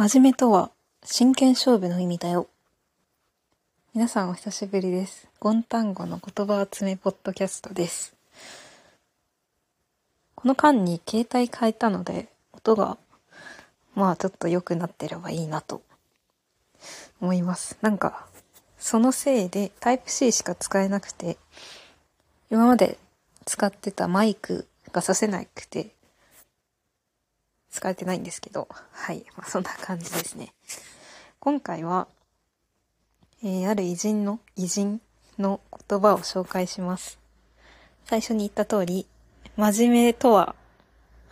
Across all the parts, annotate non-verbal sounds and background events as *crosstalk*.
真面目とは真剣勝負の意味だよ。皆さんお久しぶりです。ゴンタンゴの言葉集めポッドキャストです。この間に携帯変えたので、音がまあちょっと良くなってればいいなと思います。なんか、そのせいでタイプ C しか使えなくて、今まで使ってたマイクがさせなくて、使えてないんですけど、はい。まあ、そんな感じですね。今回は、えー、ある偉人の、偉人の言葉を紹介します。最初に言った通り、真面目とは、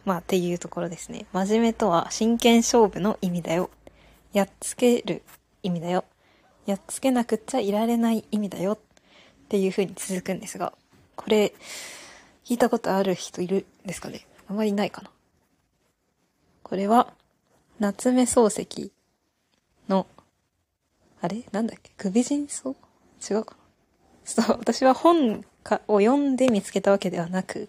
まあっていうところですね。真面目とは真剣勝負の意味だよ。やっつける意味だよ。やっつけなくっちゃいられない意味だよ。っていう風に続くんですが、これ、聞いたことある人いるんですかね？あまりないかな。これは、夏目漱石の、あれ？なんだっけ？首人草違うかな？そう、私は本かを読んで見つけたわけではなく、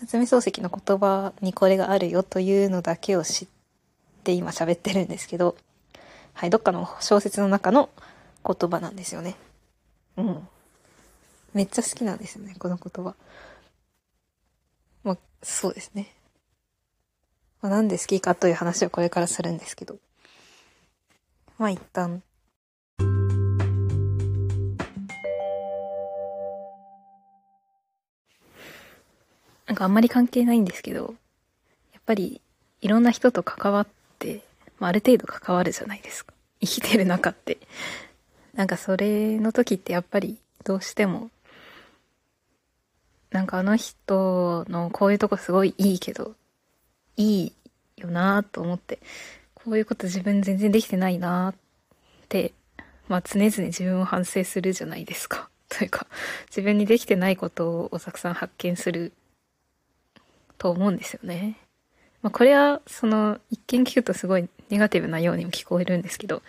夏目漱石の言葉にこれがあるよというのだけを知って今喋ってるんですけど、はい、どっかの小説の中の言葉なんですよね。うん。めっちゃ好きなんですよね、この言葉。まあ、そうですね。まあ、なんで好きかという話をこれからするんですけど。まあ一旦。なんかあんまり関係ないんですけど、やっぱりいろんな人と関わって、まあ、ある程度関わるじゃないですか。*laughs* 生きてる中って。なんかそれの時ってやっぱりどうしても、なんかあの人のこういうとこすごいいいけど、いいよなと思って、こういうこと自分全然できてないなって、まあ常々自分を反省するじゃないですか。*laughs* というか、自分にできてないことをたくさん発見すると思うんですよね。まあこれは、その、一見聞くとすごいネガティブなようにも聞こえるんですけど、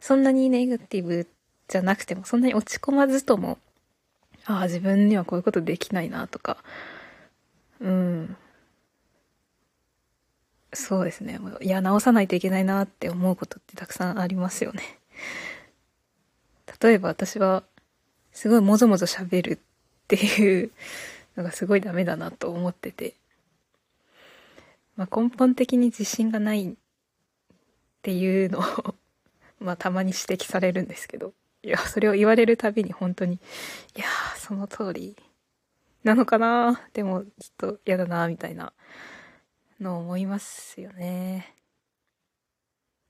そんなにネガティブじゃなくても、そんなに落ち込まずとも、ああ、自分にはこういうことできないなとか、うん。そうですね。いや、直さないといけないなって思うことってたくさんありますよね。例えば私は、すごいもぞもぞ喋るっていうのがすごいダメだなと思ってて。まあ、根本的に自信がないっていうのを *laughs* まあ、たまに指摘されるんですけど。いや、それを言われるたびに本当に、いや、その通りなのかなでも、ちょっと嫌だなみたいなのを思いますよね。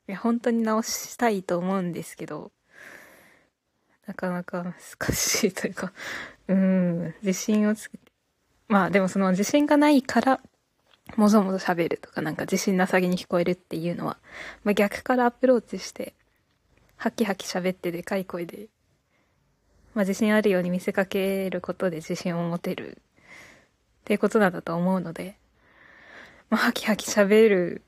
いや、本当に直したいと思うんですけど、なかなか難しいというか、うん、自信をつけて。まあでもその自信がないから、もぞもぞ喋るとかなんか自信なさげに聞こえるっていうのは、まあ逆からアプローチして、ハキハキ喋ってでかい声で、まあ自信あるように見せかけることで自信を持てるっていうことなんだと思うので、まあハキハキ喋る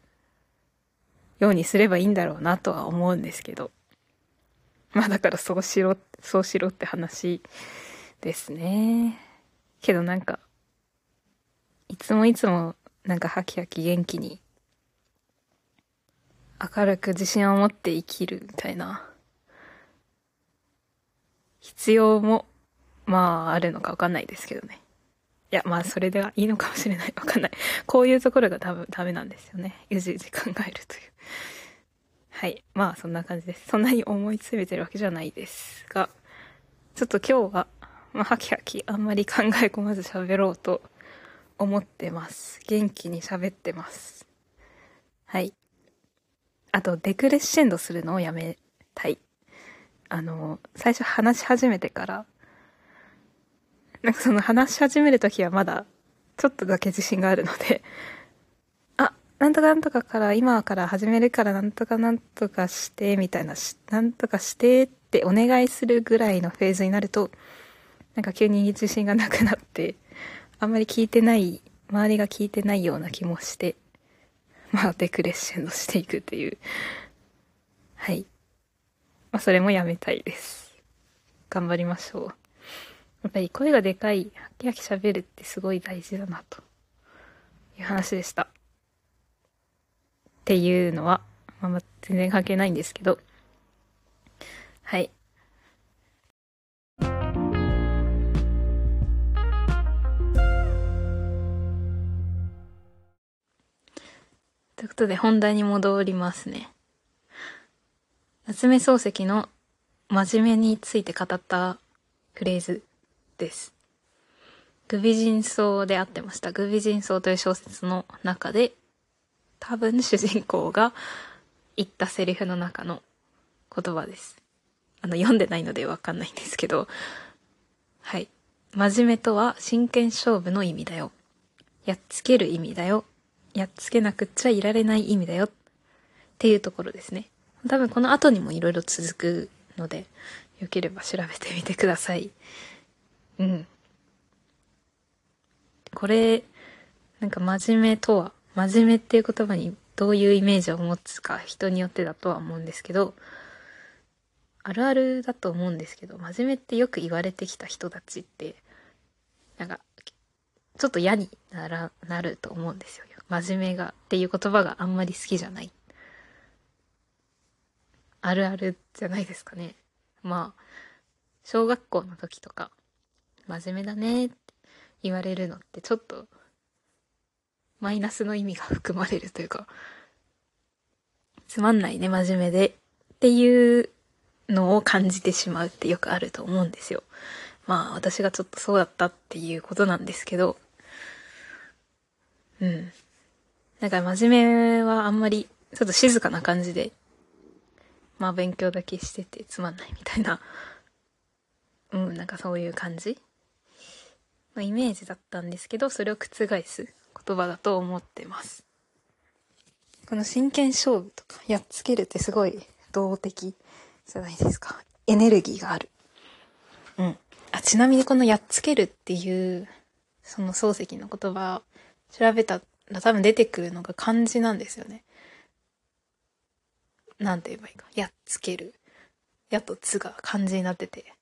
ようにすればいいんだろうなとは思うんですけど、まあだからそうしろ、そうしろって話ですね。けどなんか、いつもいつもなんかハキハキ元気に明るく自信を持って生きるみたいな必要もまああるのかわかんないですけどね。いやまあそれではいいのかもしれない。*laughs* わかんない。こういうところが多分ダメなんですよね。うじうじ考えるという。はい。まあそんな感じです。そんなに思い詰めてるわけじゃないですが、ちょっと今日は、まあ、ハキハキあんまり考え込まず喋ろうと思ってます。元気に喋ってます。はい。あと、デクレッシェンドするのをやめたい。あの、最初話し始めてから、*laughs* なんかその話し始めるときはまだ、ちょっとだけ自信があるので、*laughs* あ、なんとかなんとかから、今から始めるからなんとかなんとかして、みたいな、なんとかしてってお願いするぐらいのフェーズになると、なんか急に自信がなくなって、あんまり聞いてない、周りが聞いてないような気もして、*laughs* まあ、デクレッシェンドしていくっていう。はい。まあ、それもやめたいです。頑張りましょう。やっぱり声がでかい、ハキハキ喋るってすごい大事だな、という話でした。っていうのは、まあ、全然関係ないんですけど。はい。ということで本題に戻りますね。夏目漱石の真面目について語ったフレーズです。グビジンソウであってました。グビジンソウという小説の中で、多分主人公が言ったセリフの中の言葉です。あの、読んでないのでわかんないんですけど、はい。真面目とは真剣勝負の意味だよ。やっつける意味だよ。やっつけなくっちゃいられない意味だよ。っていうところですね。多分この後にも色々続くので、よければ調べてみてください。うん。これ、なんか真面目とは、真面目っていう言葉にどういうイメージを持つか人によってだとは思うんですけど、あるあるだと思うんですけど、真面目ってよく言われてきた人たちって、なんか、ちょっと嫌になら、なると思うんですよ。真面目がっていう言葉があんまり好きじゃない。あるあるじゃないですかね。まあ、小学校の時とか、真面目だねって言われるのってちょっと、マイナスの意味が含まれるというか、つまんないね、真面目でっていうのを感じてしまうってよくあると思うんですよ。まあ、私がちょっとそうだったっていうことなんですけど、うん。なんか真面目はあんまり、ちょっと静かな感じでまあ勉強だけしててつまんないみたいな、うん、なんかそういう感じのイメージだったんですけど、それを覆す言葉だと思ってます。この真剣勝負とかやっつけるってすごい動的じゃないですか。エネルギーがある。うん。あ、ちなみにこのやっつけるっていう、その漱石の言葉調べたら多分出てくるのが漢字なんですよね。なんて言えばいいか。やっつける。やとつが漢字になってて。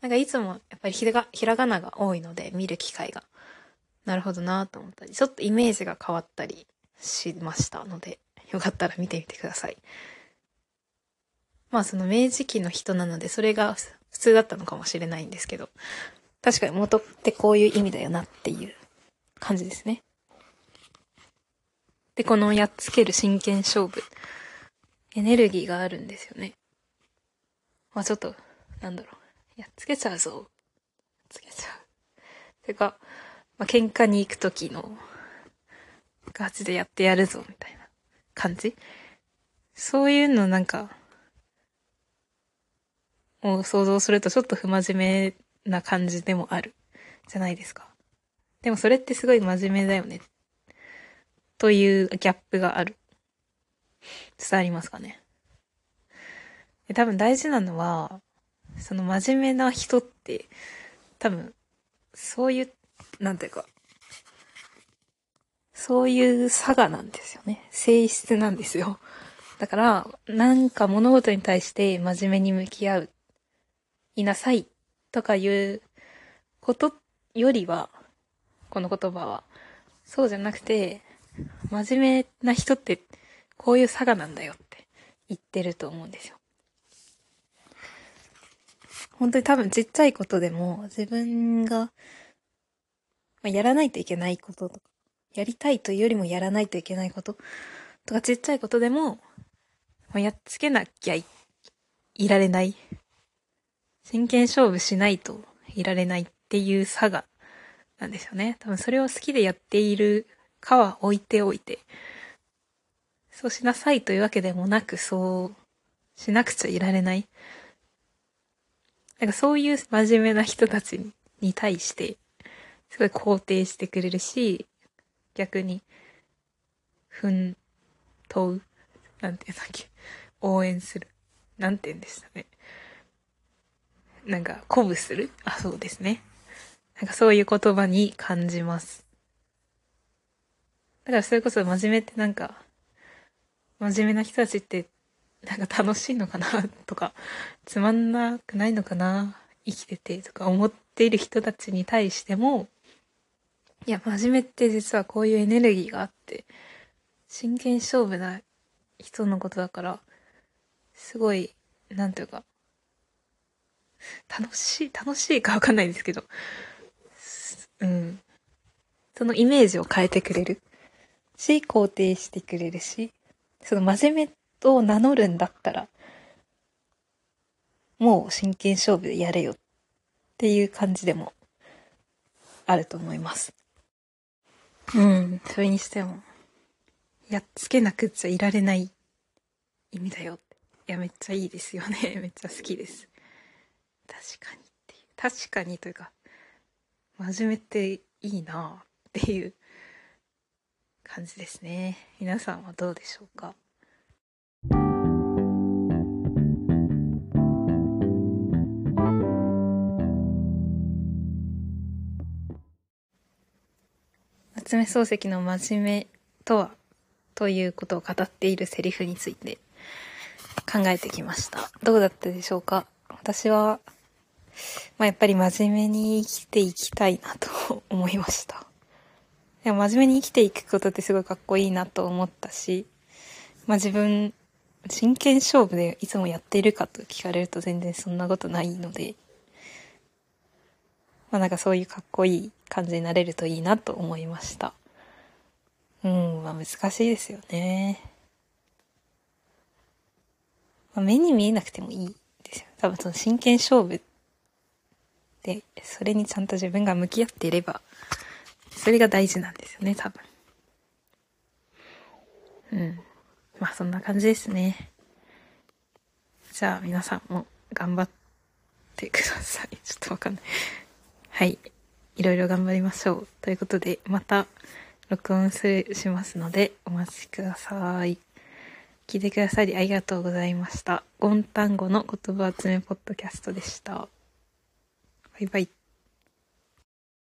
なんかいつもやっぱりひらがひらがなが多いので見る機会が。なるほどなと思ったり、ちょっとイメージが変わったりしましたので、よかったら見てみてください。まあその明治期の人なのでそれが普通だったのかもしれないんですけど、確かに元ってこういう意味だよなっていう感じですね。で、このやっつける真剣勝負。エネルギーがあるんですよね。まあちょっと、なんだろう。やっつけちゃうぞ。やっつけちゃう。てか、まあ、喧嘩に行く時の、ガチでやってやるぞ、みたいな感じ？そういうのなんか、を想像するとちょっと不真面目な感じでもある。じゃないですか。でもそれってすごい真面目だよねというギャップがある。伝わりますかね。多分大事なのは、その真面目な人って、多分、そういう、なんていうか、そういう差がなんですよね。性質なんですよ。だから、なんか物事に対して真面目に向き合う、いなさいとかいうことよりは、この言葉は、そうじゃなくて、真面目な人ってこういう差がなんだよって言ってると思うんですよ。本当に多分ちっちゃいことでも自分がまやらないといけないこととか、やりたいというよりもやらないといけないこととかちっちゃいことでもま、やっつけなきゃいいられない。真剣勝負しないといられないっていう差がなんですよね。多分それを好きでやっているかは置いておいて、そうしなさいというわけでもなく、そうしなくちゃいられない。なんかそういう真面目な人たちに対して、すごい肯定してくれるし、逆に、奮闘なんて言うんだっけ応援する。なんて言うんでしたね。なんか、鼓舞するあ、そうですね。なんかそういう言葉に感じます。だからそれこそ真面目ってなんか、真面目な人たちって、なんか楽しいのかなとか、つまんなくないのかな生きててとか思っている人たちに対しても、いや、真面目って実はこういうエネルギーがあって、真剣勝負な人のことだから、すごい、なんていうか、楽しい、楽しいかわかんないですけど、うん。そのイメージを変えてくれるし、肯定してくれるし、その真面目っを名乗るんだったら、もう真剣勝負でやれよっていう感じでもあると思います。うん、それにしても、やっつけなくちゃいられない意味だよって。いや、めっちゃいいですよね。*laughs* めっちゃ好きです。確かにっていう。確かにというか、真面目っていいなっていう感じですね。皆さんはどうでしょうか？夏目漱石の真面目とはということを語っているセリフについて考えてきました。どうだったでしょうか？私は、まあ、やっぱり真面目に生きていきたいなと *laughs* 思いました。でも真面目に生きていくことってすごいかっこいいなと思ったし、まあ自分、真剣勝負でいつもやっているかと聞かれると全然そんなことないので、まあなんかそういうかっこいい感じになれるといいなと思いました。うん、まあ難しいですよね。まあ、目に見えなくてもいいですよ。多分その真剣勝負で、それにちゃんと自分が向き合っていれば、それが大事なんですよね、多分。うん。まあそんな感じですね。じゃあ皆さんも頑張ってください。ちょっとわかんない。はい。いろいろ頑張りましょう。ということで、また録音するしますので、お待ちください。聞いてくださりありがとうございました。ゴン単語の言葉集めポッドキャストでした。バイバイ。